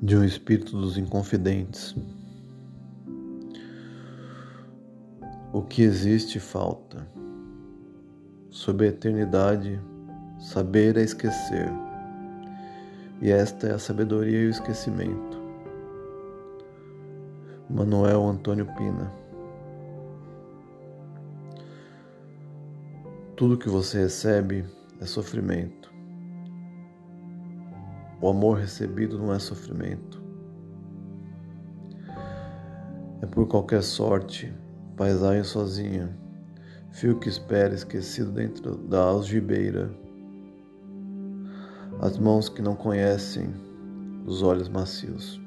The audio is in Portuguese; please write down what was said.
de um espírito dos inconfidentes. O que existe falta. Sob a eternidade, saber é esquecer, e esta é a sabedoria e o esquecimento. Manuel Antônio Pina Tudo que você recebe é sofrimento. O amor recebido não é sofrimento. É por qualquer sorte, paisagem sozinha, fio que espera esquecido dentro da algibeira, as mãos que não conhecem, os olhos macios.